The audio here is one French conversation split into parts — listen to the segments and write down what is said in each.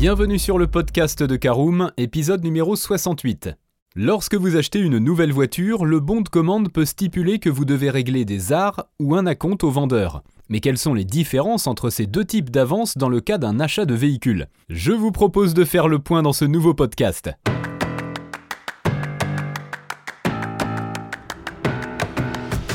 Bienvenue sur le podcast de Caroom, épisode numéro 68. Lorsque vous achetez une nouvelle voiture, le bon de commande peut stipuler que vous devez régler des arts ou un acompte au vendeur. Mais quelles sont les différences entre ces deux types d'avances dans le cas d'un achat de véhicule? Je vous propose de faire le point dans ce nouveau podcast.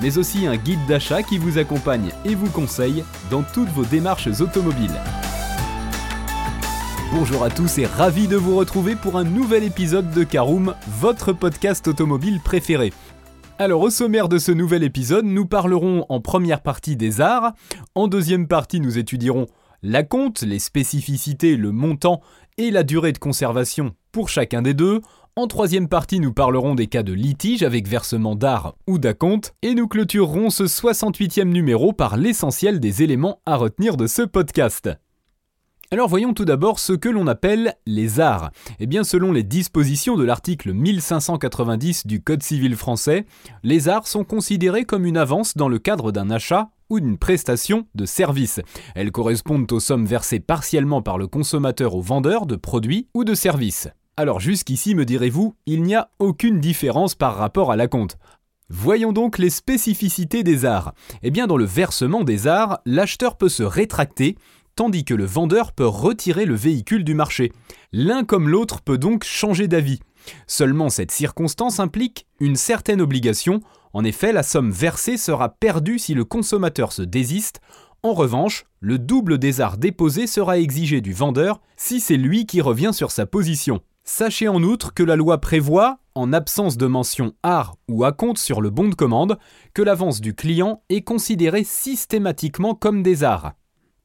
mais aussi un guide d'achat qui vous accompagne et vous conseille dans toutes vos démarches automobiles. Bonjour à tous et ravi de vous retrouver pour un nouvel épisode de Caroom, votre podcast automobile préféré. Alors au sommaire de ce nouvel épisode, nous parlerons en première partie des arts, en deuxième partie nous étudierons la compte, les spécificités, le montant et la durée de conservation pour chacun des deux. En troisième partie, nous parlerons des cas de litige avec versement d'art ou d'acompte, et nous clôturerons ce 68e numéro par l'essentiel des éléments à retenir de ce podcast. Alors voyons tout d'abord ce que l'on appelle les arts. Eh bien selon les dispositions de l'article 1590 du Code civil français, les arts sont considérés comme une avance dans le cadre d'un achat ou d'une prestation de service. Elles correspondent aux sommes versées partiellement par le consommateur au vendeur de produits ou de services. Alors jusqu'ici, me direz-vous, il n'y a aucune différence par rapport à la compte. Voyons donc les spécificités des arts. Eh bien, dans le versement des arts, l'acheteur peut se rétracter, tandis que le vendeur peut retirer le véhicule du marché. L'un comme l'autre peut donc changer d'avis. Seulement cette circonstance implique une certaine obligation, en effet la somme versée sera perdue si le consommateur se désiste, en revanche, le double des arts déposés sera exigé du vendeur si c'est lui qui revient sur sa position. Sachez en outre que la loi prévoit, en absence de mention art ou à compte sur le bon de commande, que l'avance du client est considérée systématiquement comme des arts.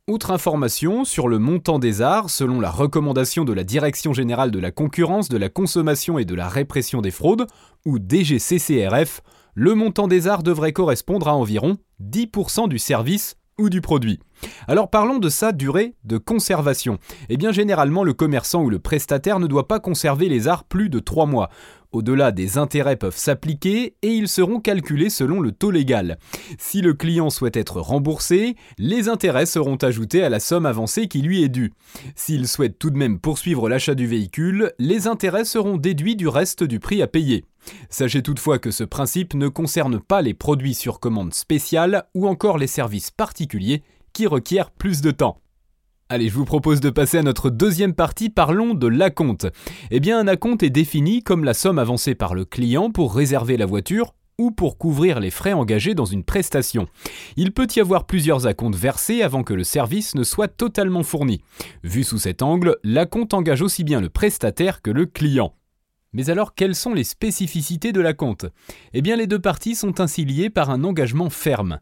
Outre information sur le montant des arts, selon la recommandation de la Direction générale de la concurrence, de la consommation et de la répression des fraudes, ou DGCCRF, le montant des arts devrait correspondre à environ 10% du service ou du produit. Alors parlons de sa durée de conservation. Eh bien généralement le commerçant ou le prestataire ne doit pas conserver les arts plus de 3 mois. Au-delà, des intérêts peuvent s'appliquer et ils seront calculés selon le taux légal. Si le client souhaite être remboursé, les intérêts seront ajoutés à la somme avancée qui lui est due. S'il souhaite tout de même poursuivre l'achat du véhicule, les intérêts seront déduits du reste du prix à payer. Sachez toutefois que ce principe ne concerne pas les produits sur commande spéciale ou encore les services particuliers qui requièrent plus de temps. Allez, je vous propose de passer à notre deuxième partie, parlons de l'acompte. Eh bien, un acompte est défini comme la somme avancée par le client pour réserver la voiture ou pour couvrir les frais engagés dans une prestation. Il peut y avoir plusieurs acomptes versés avant que le service ne soit totalement fourni. Vu sous cet angle, l'acompte engage aussi bien le prestataire que le client. Mais alors, quelles sont les spécificités de l'acompte? Eh bien, les deux parties sont ainsi liées par un engagement ferme.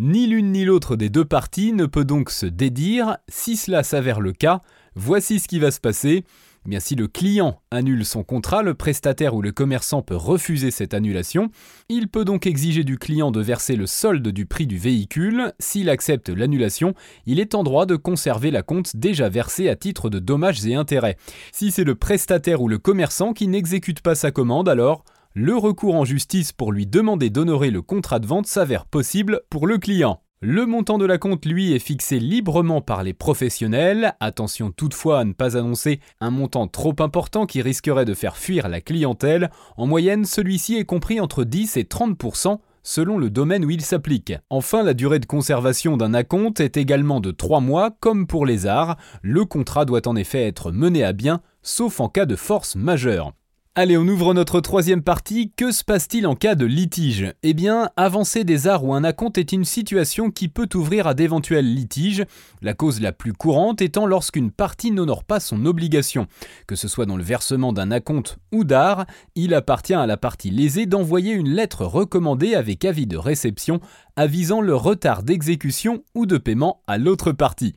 Ni l'une ni l'autre des deux parties ne peut donc se dédire. Si cela s'avère le cas, voici ce qui va se passer. Eh bien, si le client annule son contrat, le prestataire ou le commerçant peut refuser cette annulation. Il peut donc exiger du client de verser le solde du prix du véhicule. S'il accepte l'annulation, il est en droit de conserver la compte déjà versée à titre de dommages et intérêts. Si c'est le prestataire ou le commerçant qui n'exécute pas sa commande, alors le recours en justice pour lui demander d'honorer le contrat de vente s'avère possible pour le client. Le montant de la compte, lui, est fixé librement par les professionnels. Attention toutefois à ne pas annoncer un montant trop important qui risquerait de faire fuir la clientèle. En moyenne, celui-ci est compris entre 10 et 30% selon le domaine où il s'applique. Enfin, la durée de conservation d'un acompte est également de 3 mois, comme pour les arts. Le contrat doit en effet être mené à bien, sauf en cas de force majeure. Allez, on ouvre notre troisième partie. Que se passe-t-il en cas de litige? Eh bien, avancer des arts ou un acompte est une situation qui peut ouvrir à d'éventuels litiges, la cause la plus courante étant lorsqu'une partie n'honore pas son obligation. Que ce soit dans le versement d'un acompte ou d'art, il appartient à la partie lésée d'envoyer une lettre recommandée avec avis de réception avisant le retard d'exécution ou de paiement à l'autre partie.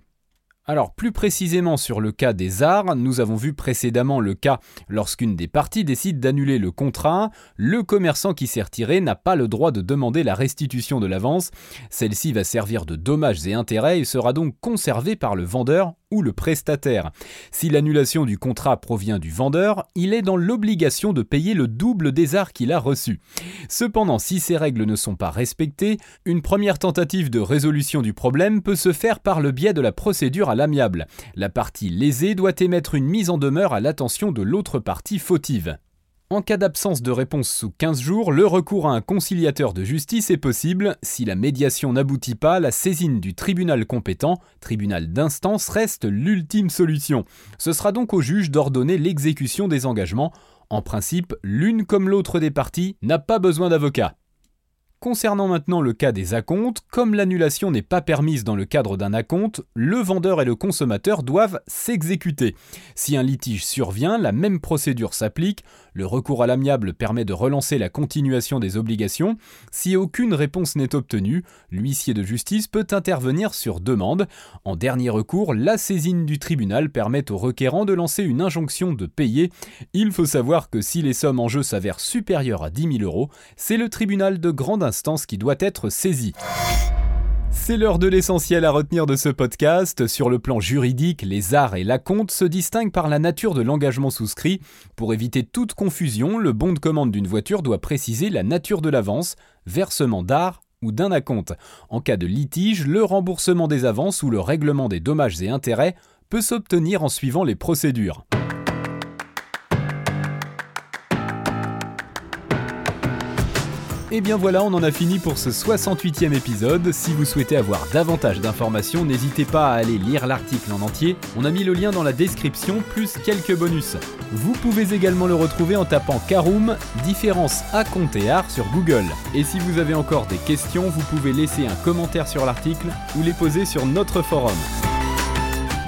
Alors plus précisément sur le cas des arts, nous avons vu précédemment le cas lorsqu'une des parties décide d'annuler le contrat, le commerçant qui s'est retiré n'a pas le droit de demander la restitution de l'avance, celle-ci va servir de dommages et intérêts. Et sera donc conservée par le vendeur ou le prestataire. Si l'annulation du contrat provient du vendeur, il est dans l'obligation de payer le double des arts qu'il a reçus. Cependant, si ces règles ne sont pas respectées, une première tentative de résolution du problème peut se faire par le biais de la procédure à l'amiable. La partie lésée doit émettre une mise en demeure à l'attention de l'autre partie fautive. En cas d'absence de réponse sous 15 jours, le recours à un conciliateur de justice est possible. Si la médiation n'aboutit pas, la saisine du tribunal compétent, tribunal d'instance, reste l'ultime solution. Ce sera donc au juge d'ordonner l'exécution des engagements. En principe, l'une comme l'autre des parties n'a pas besoin d'avocat. Concernant maintenant le cas des acomptes, comme l'annulation n'est pas permise dans le cadre d'un acompte, le vendeur et le consommateur doivent s'exécuter. Si un litige survient, la même procédure s'applique, le recours à l'amiable permet de relancer la continuation des obligations. Si aucune réponse n'est obtenue, l'huissier de justice peut intervenir sur demande. En dernier recours, la saisine du tribunal permet au requérant de lancer une injonction de payer. Il faut savoir que si les sommes en jeu s'avèrent supérieures à 10 000 euros, c'est le tribunal de grande instance qui doit être saisi. C'est l'heure de l'essentiel à retenir de ce podcast. Sur le plan juridique, les arts et l'acompte se distinguent par la nature de l'engagement souscrit. Pour éviter toute confusion, le bon de commande d'une voiture doit préciser la nature de l'avance, versement d'art ou d'un acompte. En cas de litige, le remboursement des avances ou le règlement des dommages et intérêts peut s'obtenir en suivant les procédures. Et bien voilà, on en a fini pour ce 68e épisode. Si vous souhaitez avoir davantage d'informations, n'hésitez pas à aller lire l'article en entier. On a mis le lien dans la description, plus quelques bonus. Vous pouvez également le retrouver en tapant Caroom, différence à compte et art sur Google. Et si vous avez encore des questions, vous pouvez laisser un commentaire sur l'article ou les poser sur notre forum.